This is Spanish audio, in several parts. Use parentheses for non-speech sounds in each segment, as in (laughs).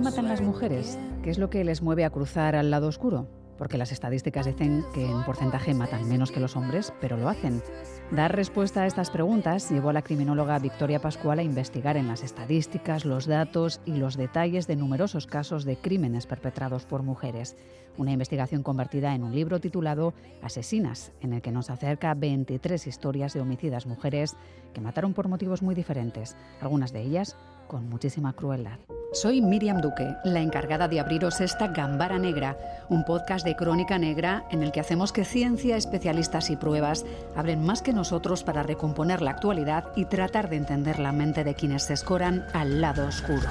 qué matan las mujeres? ¿Qué es lo que les mueve a cruzar al lado oscuro? Porque las estadísticas dicen que en porcentaje matan menos que los hombres, pero lo hacen. Dar respuesta a estas preguntas llevó a la criminóloga Victoria Pascual a investigar en las estadísticas, los datos y los detalles de numerosos casos de crímenes perpetrados por mujeres. Una investigación convertida en un libro titulado Asesinas, en el que nos acerca 23 historias de homicidas mujeres que mataron por motivos muy diferentes, algunas de ellas con muchísima crueldad. Soy Miriam Duque, la encargada de abriros esta Gambara Negra, un podcast de crónica negra en el que hacemos que ciencia, especialistas y pruebas hablen más que nosotros para recomponer la actualidad y tratar de entender la mente de quienes se escoran al lado oscuro.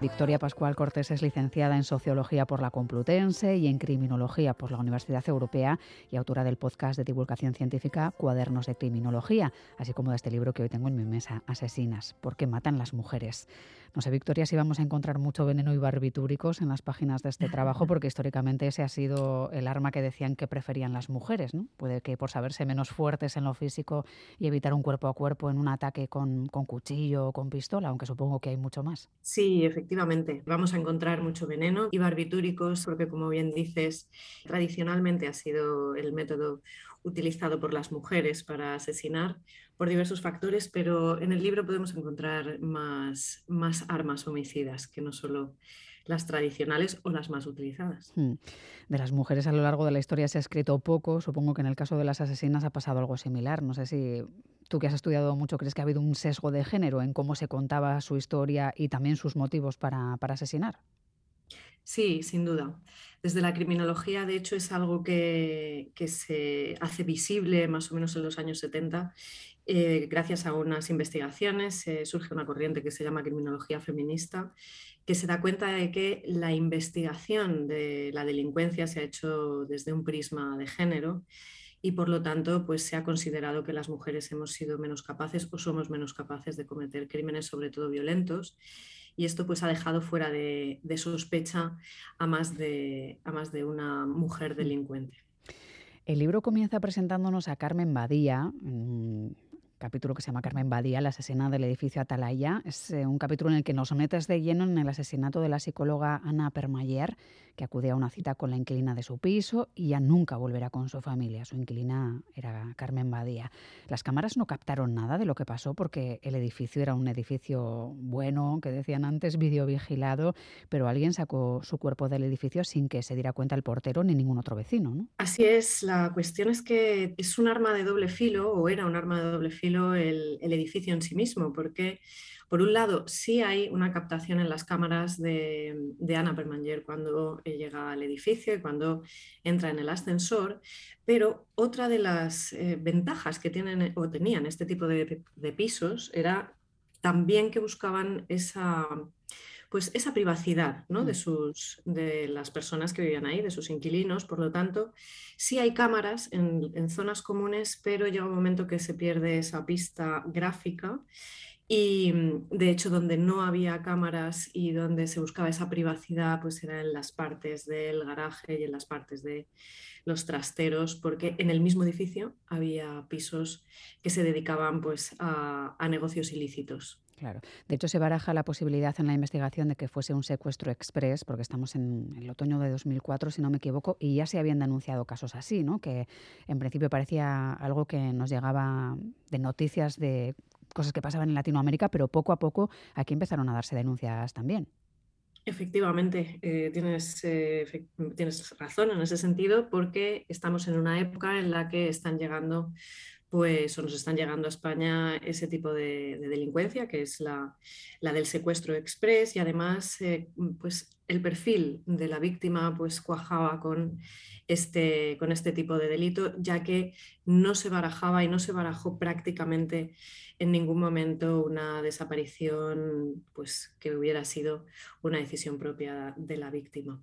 Victoria Pascual Cortés es licenciada en Sociología por la Complutense y en Criminología por la Universidad Europea y autora del podcast de divulgación científica Cuadernos de Criminología, así como de este libro que hoy tengo en mi mesa, Asesinas, ¿por qué matan las mujeres? No sé, Victoria, si vamos a encontrar mucho veneno y barbitúricos en las páginas de este trabajo, (laughs) porque históricamente ese ha sido el arma que decían que preferían las mujeres, ¿no? Puede que por saberse menos fuertes en lo físico y evitar un cuerpo a cuerpo en un ataque con, con cuchillo o con pistola, aunque supongo que hay mucho más. Sí, efectivamente. Vamos a encontrar mucho veneno y barbitúricos, porque como bien dices, tradicionalmente ha sido el método utilizado por las mujeres para asesinar por diversos factores, pero en el libro podemos encontrar más, más armas homicidas que no solo las tradicionales o las más utilizadas. Hmm. De las mujeres a lo largo de la historia se ha escrito poco, supongo que en el caso de las asesinas ha pasado algo similar. No sé si tú que has estudiado mucho crees que ha habido un sesgo de género en cómo se contaba su historia y también sus motivos para, para asesinar. Sí, sin duda. Desde la criminología, de hecho, es algo que, se hace visible más o menos en los años 70. Eh, gracias a unas investigaciones eh, surge una corriente que se llama criminología feminista, que se da cuenta de que la investigación de la delincuencia se ha hecho desde un prisma de género y por lo tanto pues se ha considerado que las mujeres hemos sido menos capaces o somos menos capaces de cometer crímenes sobre todo violentos y esto pues ha dejado fuera de, sospecha a más de, a más de una mujer delincuente. El libro comienza presentándonos a Carmen Badía, capítulo que se llama Carmen Badía, la asesina del edificio Atalaya. Es eh, un capítulo en el que nos metes de lleno en el asesinato de la psicóloga Ana Permayer, que acude a una cita con la inquilina de su piso y ya nunca volverá con su familia. Su inquilina era Carmen Badía. Las cámaras no captaron nada de lo que pasó porque el edificio era un edificio bueno, que decían antes, videovigilado, pero alguien sacó su cuerpo del edificio sin que se diera cuenta el portero ni ningún otro vecino. ¿no? Así es, la cuestión es que es un arma de doble filo, o era un arma de doble filo el, edificio en sí mismo, porque por un lado sí hay una captación en las cámaras de, Ana Permanger cuando llega al edificio y cuando entra en el ascensor, pero otra de las eh, ventajas que tienen o tenían este tipo de pisos era también que buscaban esa pues esa privacidad ¿no? de, mm. sus, de las personas que vivían ahí, de sus inquilinos. Por lo tanto, sí hay cámaras en, zonas comunes, pero llega un momento que se pierde esa pista gráfica y de hecho, donde no había cámaras y donde se buscaba esa privacidad, pues era en las partes del garaje y en las partes de los trasteros, porque en el mismo edificio había pisos que se dedicaban pues, a negocios ilícitos. Claro. De hecho, se baraja la posibilidad en la investigación de que fuese un secuestro express, porque estamos en el otoño de 2004, si no me equivoco, y ya se habían denunciado casos así, ¿no? Que en principio parecía algo que nos llegaba de noticias de cosas que pasaban en Latinoamérica, pero poco a poco aquí empezaron a darse denuncias también. Efectivamente, eh, eh, tienes razón en ese sentido, porque estamos en una época en la que están llegando pues nos están llegando a España ese tipo de, delincuencia, que es la, del secuestro express y además eh, pues el perfil de la víctima pues cuajaba con este, con este tipo de delito, ya que no se barajaba y no se barajó prácticamente en ningún momento una desaparición pues que hubiera sido una decisión propia de la víctima.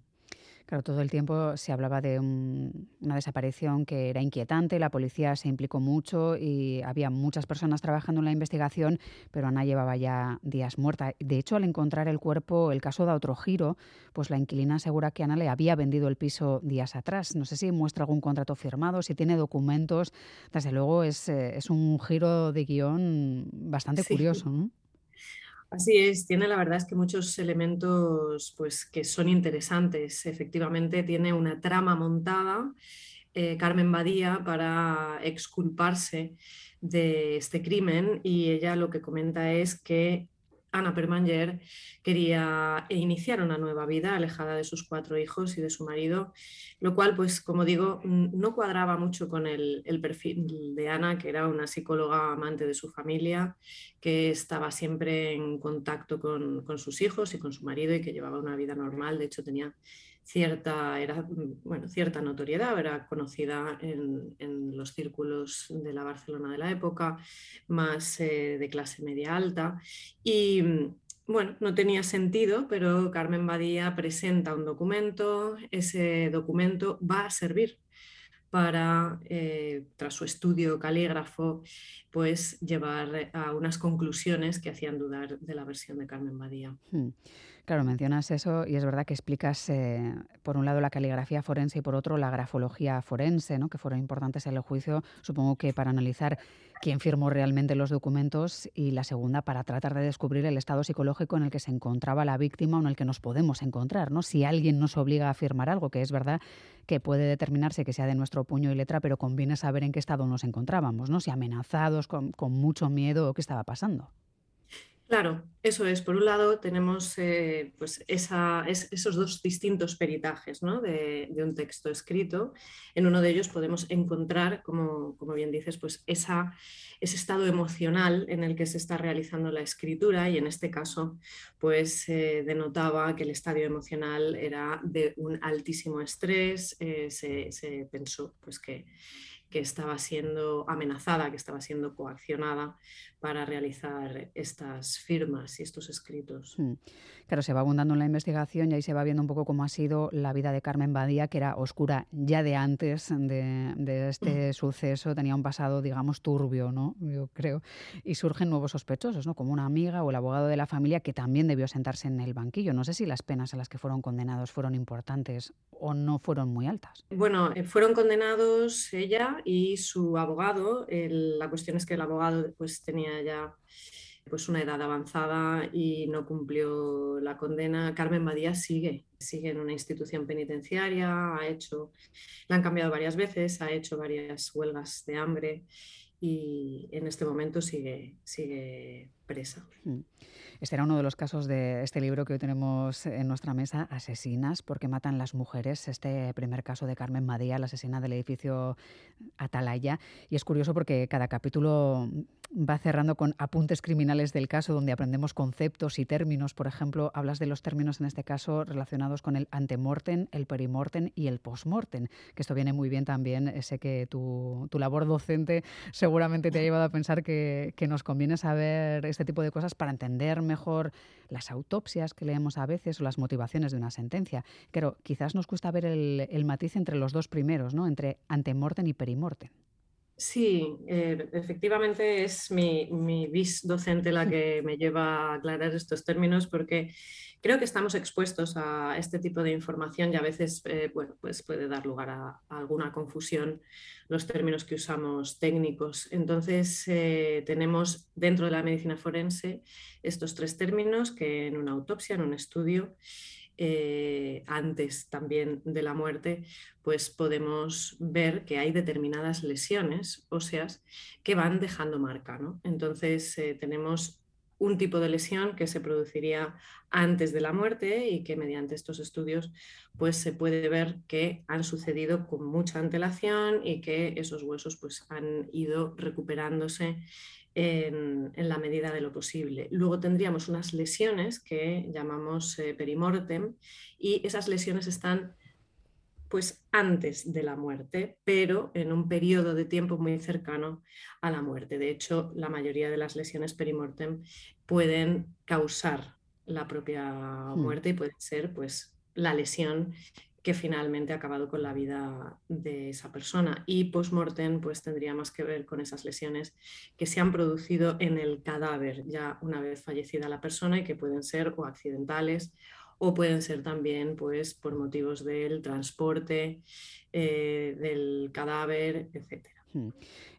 Claro, todo el tiempo se hablaba de una desaparición que era inquietante, la policía se implicó mucho y había muchas personas trabajando en la investigación, pero Ana llevaba ya días muerta. De hecho, al encontrar el cuerpo, el caso da otro giro, pues la inquilina asegura que Ana le había vendido el piso días atrás. No sé si muestra algún contrato firmado, si tiene documentos. Desde luego es, eh, un giro de guion bastante curioso. ¿no? Así es, tiene la verdad es que muchos elementos pues, que son interesantes. Efectivamente, tiene una trama montada, eh, Carmen Badía, para exculparse de este crimen y ella lo que comenta es que Ana Permanger quería iniciar una nueva vida alejada de sus cuatro hijos y de su marido, lo cual, pues como digo, no cuadraba mucho con el, perfil de Ana, que era una psicóloga amante de su familia, que estaba siempre en contacto con, con sus hijos y con su marido y que llevaba una vida normal. De hecho, tenía cierta, era, bueno, cierta notoriedad, era conocida en, los círculos de la Barcelona de la época, más eh, de clase media alta. Y bueno, no tenía sentido, pero Carmen Badía presenta un documento, ese documento va a servir para, eh, tras su estudio calígrafo, pues llevar a unas conclusiones que hacían dudar de la versión de Carmen Badía. Hmm. Claro, mencionas eso y es verdad que explicas, eh, por un lado, la caligrafía forense y por otro, la grafología forense, ¿no? que fueron importantes en el juicio, supongo que para analizar quién firmó realmente los documentos y la segunda, para tratar de descubrir el estado psicológico en el que se encontraba la víctima o en el que nos podemos encontrar. ¿no? Si alguien nos obliga a firmar algo, que es verdad que puede determinarse que sea de nuestro puño y letra, pero conviene saber en qué estado nos encontrábamos, ¿no? si amenazados, con, con mucho miedo o qué estaba pasando. Claro, eso es. Por un lado, tenemos eh, pues esos dos distintos peritajes de, un texto escrito. En uno de ellos podemos encontrar, como, bien dices, pues ese estado emocional en el que se está realizando la escritura y en este caso, pues denotaba que el estadio emocional era de un altísimo estrés. Eh, se, se, pensó pues, que que estaba siendo amenazada, que estaba siendo coaccionada para realizar estas firmas y estos escritos. Hmm. Claro, se va abundando en la investigación y ahí se va viendo un poco cómo ha sido la vida de Carmen Badía, que era oscura ya de antes de, este suceso, tenía un pasado, digamos, turbio, ¿no? Yo creo. Y surgen nuevos sospechosos, ¿no? Como una amiga o el abogado de la familia que también debió sentarse en el banquillo. No sé si las penas a las que fueron condenados fueron importantes o no fueron muy altas. Bueno, eh, fueron condenados ella y su abogado. la cuestión es que el abogado pues, tenía ya pues, una edad avanzada y no cumplió la condena. Carmen Badía sigue, sigue en una institución penitenciaria, ha hecho, la han cambiado varias veces, ha hecho varias huelgas de hambre y en este momento sigue, sigue presa. Hmm. Este era uno de los casos de este libro que hoy tenemos en nuestra mesa, Asesinas, porque matan las mujeres. Este primer caso de Carmen Madía, la asesina del edificio Atalaya. Y es curioso porque cada capítulo va cerrando con apuntes criminales del caso, donde aprendemos conceptos y términos. Por ejemplo, hablas de los términos en este caso relacionados con el antemortem, el perimortem y el postmortem, que esto viene muy bien también. Sé que tu, labor docente seguramente te ha llevado a pensar que, que nos conviene saber este tipo de cosas para entender mejor las autopsias que leemos a veces o las motivaciones de una sentencia. Pero quizás nos cuesta ver el, matiz entre los dos primeros, ¿no? entre antemortem y perimortem. Sí, eh, efectivamente es mi, mi bis docente la que me lleva a aclarar estos términos porque creo que estamos expuestos a este tipo de información y a veces eh, bueno, pues puede dar lugar a, alguna confusión los términos que usamos técnicos. Entonces eh, tenemos dentro de la medicina forense estos tres términos que en una autopsia, en un estudio, eh, antes también de la muerte, pues podemos ver que hay determinadas lesiones óseas que van dejando marca. Entonces eh, tenemos un tipo de lesión que se produciría antes de la muerte y que mediante estos estudios pues se puede ver que han sucedido con mucha antelación y que esos huesos pues han ido recuperándose en, la medida de lo posible. Luego tendríamos unas lesiones que llamamos eh, perimortem y esas lesiones están pues antes de la muerte, pero en un periodo de tiempo muy cercano a la muerte. De hecho, la mayoría de las lesiones perimortem pueden causar la propia hmm. muerte y puede ser pues la lesión que finalmente ha acabado con la vida de esa persona. Y post-mortem pues tendría más que ver con esas lesiones que se han producido en el cadáver ya una vez fallecida la persona y que pueden ser o accidentales o pueden ser también pues por motivos del transporte eh, del cadáver, etc. Hmm.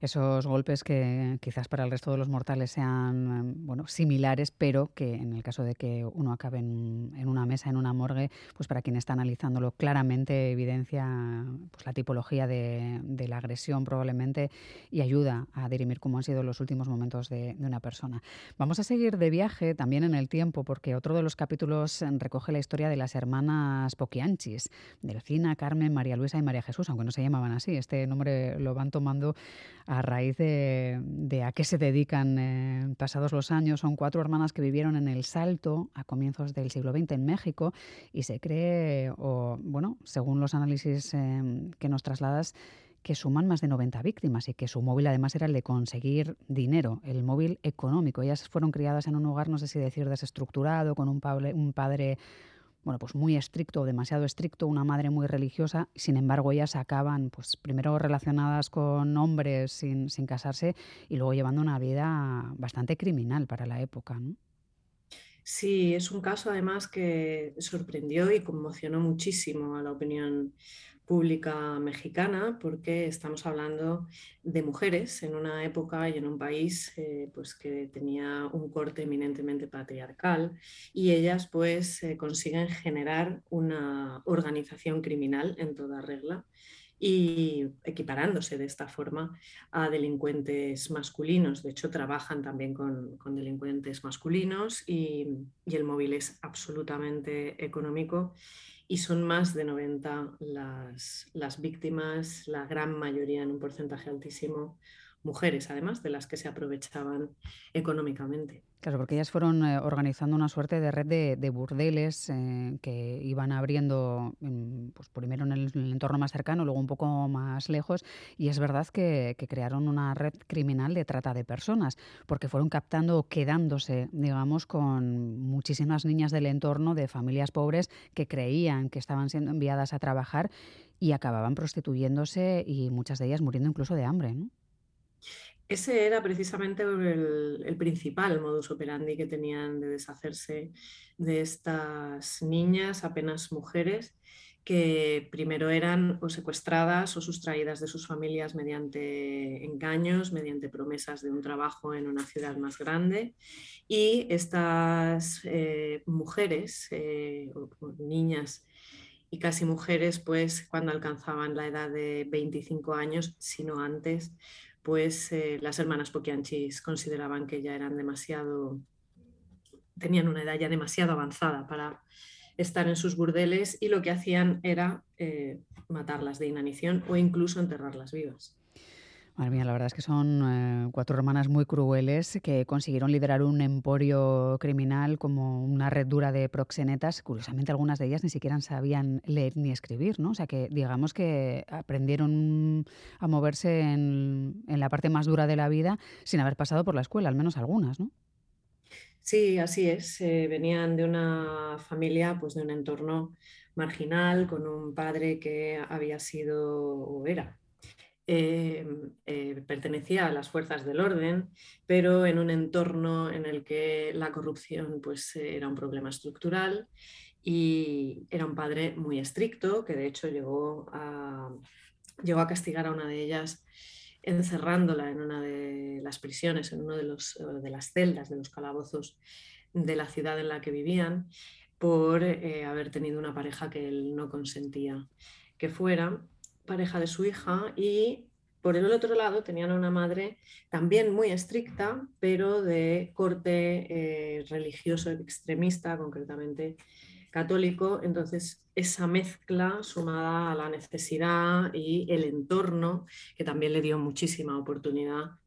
Esos golpes que quizás para el resto de los mortales sean em, bueno, similares, pero que en el caso de que uno acabe en, una mesa, en una morgue, pues para quien está analizándolo claramente evidencia pues la tipología de, la agresión probablemente y ayuda a dirimir cómo han sido los últimos momentos de, una persona. Vamos a seguir de viaje también en el tiempo, porque otro de los capítulos recoge la historia de las hermanas Poquianchis, Delfina, Carmen, María Luisa y María Jesús, aunque no se llamaban así. Este nombre lo van tomando a raíz de, a qué se dedican eh, pasados los años. Son cuatro hermanas que vivieron en El Salto a comienzos del siglo XX en México y se cree, o bueno, según los análisis eh, que nos trasladas, que suman más de 90 víctimas y que su móvil además era el de conseguir dinero, el móvil económico. Ellas fueron criadas en un hogar, no sé si decir desestructurado, con un padre, un padre bueno, pues muy estricto o demasiado estricto, una madre muy religiosa, sin embargo ellas acaban pues primero relacionadas con hombres sin, casarse y luego llevando una vida bastante criminal para la época. ¿no? Sí, es un caso además que sorprendió y conmocionó muchísimo a la opinión pública mexicana porque estamos hablando de mujeres en una época y en un país eh, pues que tenía un corte eminentemente patriarcal y ellas pues eh, consiguen generar una organización criminal en toda regla y equiparándose de esta forma a delincuentes masculinos. De hecho, trabajan también con, delincuentes masculinos y, y el móvil es absolutamente económico y son más de 90 las, las víctimas, la gran mayoría en un porcentaje altísimo mujeres, además de las que se aprovechaban económicamente. Claro, porque ellas fueron eh, organizando una suerte de red de, burdeles eh, que iban abriendo pues primero en el, entorno más cercano, luego un poco más lejos, y es verdad que, crearon una red criminal de trata de personas, porque fueron captando quedándose, digamos, con muchísimas niñas del entorno de familias pobres que creían que estaban siendo enviadas a trabajar y acababan prostituyéndose y muchas de ellas muriendo incluso de hambre. Ese era precisamente el, principal modus operandi que tenían de deshacerse de estas niñas, apenas mujeres, que primero eran o secuestradas o sustraídas de sus familias mediante engaños, mediante promesas de un trabajo en una ciudad más grande. Y estas eh, mujeres eh, o, niñas y casi mujeres, pues cuando alcanzaban la edad de 25 años, sino antes, pues las hermanas Poquianchis consideraban que ya eran demasiado, tenían una edad ya demasiado avanzada para estar en sus burdeles y lo que hacían era eh, matarlas de inanición o incluso enterrarlas vivas. La verdad es que son eh, cuatro hermanas muy crueles que consiguieron liderar un emporio criminal como una red dura de proxenetas. Curiosamente, algunas de ellas ni siquiera sabían leer ni escribir, ¿no? O sea que digamos que aprendieron a moverse en, la parte más dura de la vida sin haber pasado por la escuela, al menos algunas, ¿no? Sí, así es. Eh, venían de una familia, pues de un entorno marginal, con un padre que había sido o era Em, eh, pertenecía a las fuerzas del orden, pero en un entorno en el que la corrupción pues, era un problema estructural y era un padre muy estricto que de hecho llegó a, llegó a castigar a una de ellas encerrándola en una de las prisiones, en una de, los, de las celdas de los calabozos de la ciudad en la que vivían, por eh, haber tenido una pareja que él no consentía que fuera pareja de su hija y por el otro lado tenían una madre también muy estricta, pero de corte eh, religioso extremista, concretamente católico. Entonces, esa mezcla sumada a la necesidad y el entorno, que también le dio muchísima oportunidad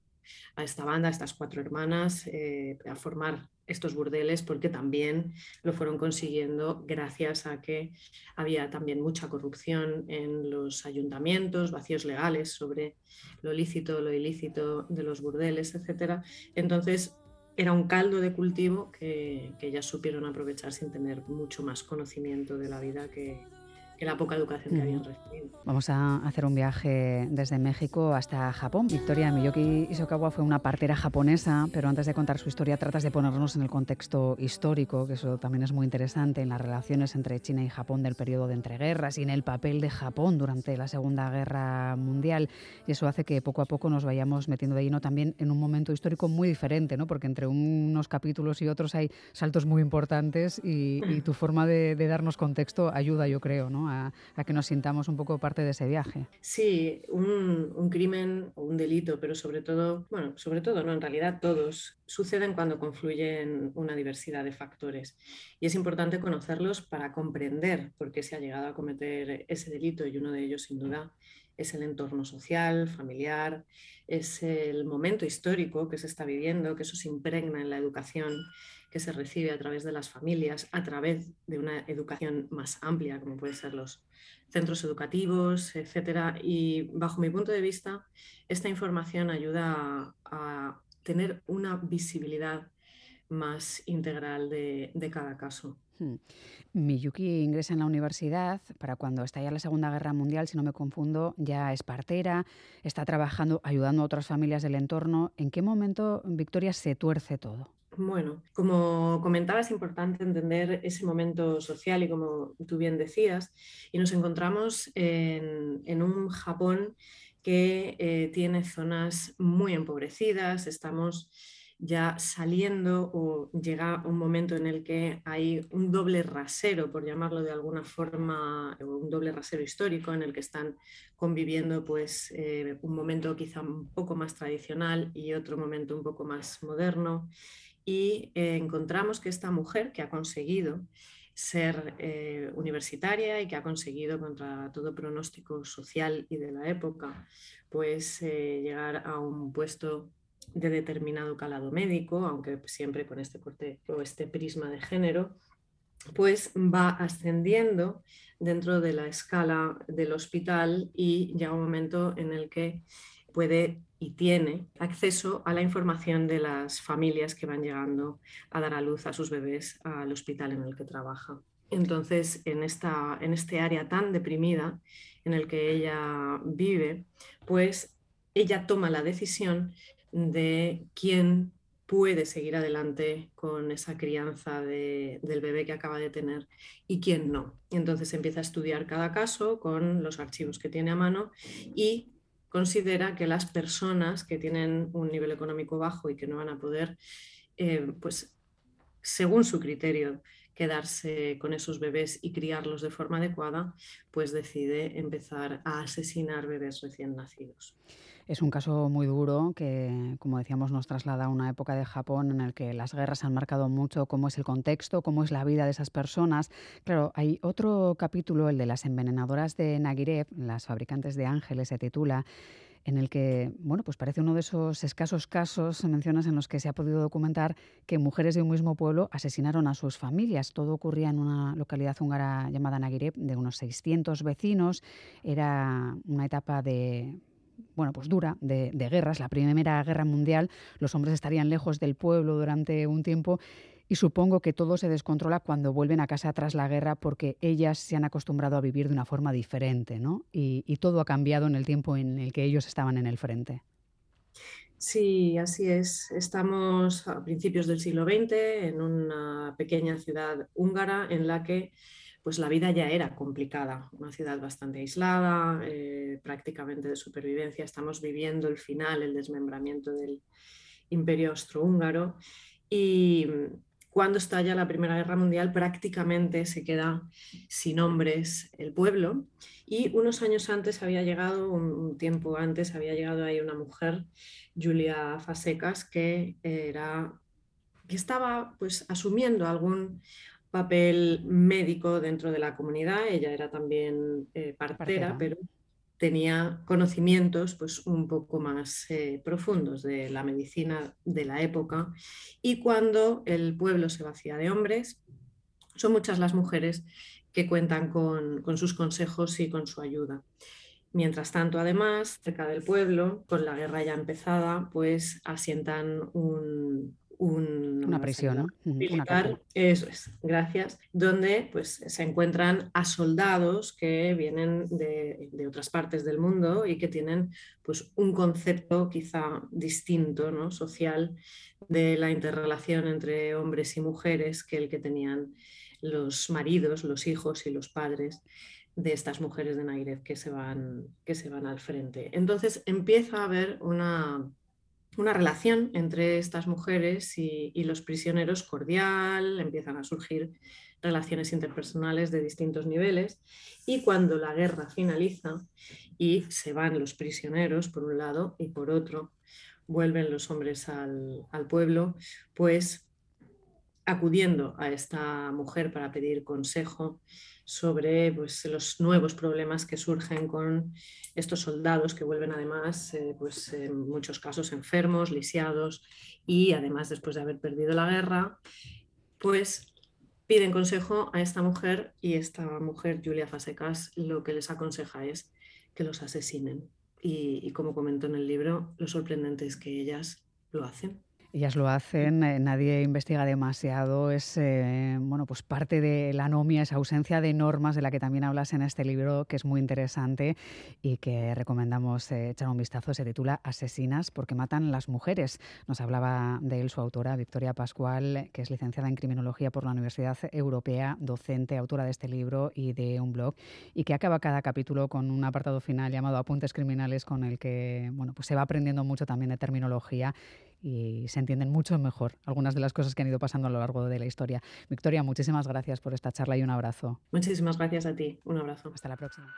a esta banda, a estas cuatro hermanas, eh, a formar estos burdeles porque también lo fueron consiguiendo gracias a que había también mucha corrupción en los ayuntamientos, vacíos legales sobre lo lícito, lo ilícito de los burdeles, etc. Entonces era un caldo de cultivo que, que ellas supieron aprovechar sin tener mucho más conocimiento de la vida que, que la poca educación que habían recibido. Vamos a hacer un viaje desde México hasta Japón. Victoria Miyoki Isokawa fue una partera japonesa, pero antes de contar su historia tratas de ponernos en el contexto histórico, que eso también es muy interesante, en las relaciones entre China y Japón del periodo de entreguerras y en el papel de Japón durante la Segunda Guerra Mundial. Y eso hace que poco a poco nos vayamos metiendo de lleno también en un momento histórico muy diferente, ¿no? porque entre unos capítulos y otros hay saltos muy importantes y, tu forma de, darnos contexto ayuda, yo creo, ¿no? A, que nos sintamos un poco parte de ese viaje. Sí, un, un crimen o un delito, pero sobre todo, bueno, sobre todo, no, en realidad todos suceden cuando confluyen una diversidad de factores. Y es importante conocerlos para comprender por qué se ha llegado a cometer ese delito y uno de ellos, sin duda, es el entorno social, familiar, es el momento histórico que se está viviendo, que eso se impregna en la educación que se recibe a través de las familias, a través de una educación más amplia, como pueden ser los centros educativos, etcétera. Y bajo mi punto de vista, esta información ayuda a, tener una visibilidad más integral de, cada caso. Hmm. Miyuki ingresa en la universidad para cuando estalla la Segunda Guerra Mundial, si no me confundo, ya es partera, está trabajando, ayudando a otras familias del entorno. ¿En qué momento, Victoria, se tuerce todo? Bueno, como comentaba, es importante entender ese momento social y como tú bien decías, y nos encontramos en, un Japón que eh, tiene zonas muy empobrecidas, estamos ya saliendo o llega un momento en el que hay un doble rasero, por llamarlo de alguna forma, un doble rasero histórico en el que están conviviendo pues eh, un momento quizá un poco más tradicional y otro momento un poco más moderno y eh, encontramos que esta mujer que ha conseguido ser eh, universitaria y que ha conseguido contra todo pronóstico social y de la época, pues eh, llegar a un puesto de determinado calado médico, aunque siempre con este corte o este prisma de género, pues va ascendiendo dentro de la escala del hospital y llega un momento en el que puede y tiene acceso a la información de las familias que van llegando a dar a luz a sus bebés al hospital en el que trabaja. Entonces, en, esta, en este área tan deprimida en el que ella vive, pues ella toma la decisión de quién puede seguir adelante con esa crianza del bebé que acaba de tener y quién no. Entonces empieza a estudiar cada caso con los archivos que tiene a mano y considera que las personas que tienen un nivel económico bajo y que no van a poder, eh, pues según su criterio, quedarse con esos bebés y criarlos de forma adecuada, pues decide empezar a asesinar bebés recién nacidos. Es un caso muy duro que, como decíamos, nos traslada a una época de Japón en el que las guerras han marcado mucho cómo es el contexto, cómo es la vida de esas personas. Claro, hay otro capítulo, el de las envenenadoras de Nagirev, las fabricantes de ángeles se titula, en el que, bueno, pues parece uno de esos escasos casos, mencionas, en los que se ha podido documentar que mujeres de un mismo pueblo asesinaron a sus familias. Todo ocurría en una localidad húngara llamada Nagirev, de unos 600 vecinos. Era una etapa de bueno, pues dura de, guerras, la Primera Guerra Mundial, los hombres estarían lejos del pueblo durante un tiempo y supongo que todo se descontrola cuando vuelven a casa tras la guerra porque ellas se han acostumbrado a vivir de una forma diferente, ¿no? Y, todo ha cambiado en el tiempo en el que ellos estaban en el frente. Sí, así es. Estamos a principios del siglo XX en una pequeña ciudad húngara en la que pues la vida ya era complicada, una ciudad bastante aislada, eh, prácticamente de supervivencia. Estamos viviendo el final, el desmembramiento del imperio austrohúngaro y cuando estalla la Primera Guerra Mundial prácticamente se queda sin hombres el pueblo y unos años antes había llegado, un tiempo antes había llegado ahí una mujer, Julia Fasecas, que era que estaba pues asumiendo algún papel médico dentro de la comunidad. Ella era también eh, partera, pero tenía conocimientos pues, un poco más eh, profundos de la medicina de la época. Y cuando el pueblo se vacía de hombres, son muchas las mujeres que cuentan con, con sus consejos y con su ayuda. Mientras tanto, además, cerca del pueblo, con la guerra ya empezada, pues asientan un, un una prisión, militar, eso es, gracias, donde pues se encuentran a soldados que vienen de, de, otras partes del mundo y que tienen pues un concepto quizá distinto, ¿no? social de la interrelación entre hombres y mujeres que el que tenían los maridos, los hijos y los padres de estas mujeres de Nairez que se van, que se van al frente. Entonces empieza a haber una, una relación entre estas mujeres y, los prisioneros cordial, empiezan a surgir relaciones interpersonales de distintos niveles y cuando la guerra finaliza y se van los prisioneros por un lado y por otro vuelven los hombres al, al pueblo, pues acudiendo a esta mujer para pedir consejo sobre pues, los nuevos problemas que surgen con estos soldados que vuelven además, eh, pues, en muchos casos enfermos, lisiados y además después de haber perdido la guerra, pues piden consejo a esta mujer y esta mujer, Julia Fasecas, lo que les aconseja es que los asesinen. y como comento en el libro, lo sorprendente es que ellas lo hacen. Ellas lo hacen, eh, nadie investiga demasiado, es eh, bueno, pues parte de la anomia, esa ausencia de normas de la que también hablas en este libro, que es muy interesante y que recomendamos eh, echar un vistazo. Se titula Asesinas porque matan las mujeres. Nos hablaba de él su autora, Victoria Pascual, que es licenciada en Criminología por la Universidad Europea, docente, autora de este libro y de un blog, y que acaba cada capítulo con un apartado final llamado Apuntes Criminales, con el que bueno, pues se va aprendiendo mucho también de terminología y se entienden mucho mejor algunas de las cosas que han ido pasando a lo largo de la historia. Victoria, muchísimas gracias por esta charla y un abrazo. Muchísimas gracias a ti. Un abrazo. Hasta la próxima.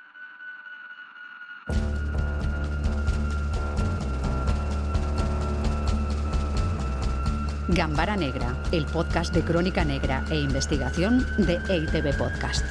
Gambara Negra, el podcast de crónica negra e investigación de EITB Podcast.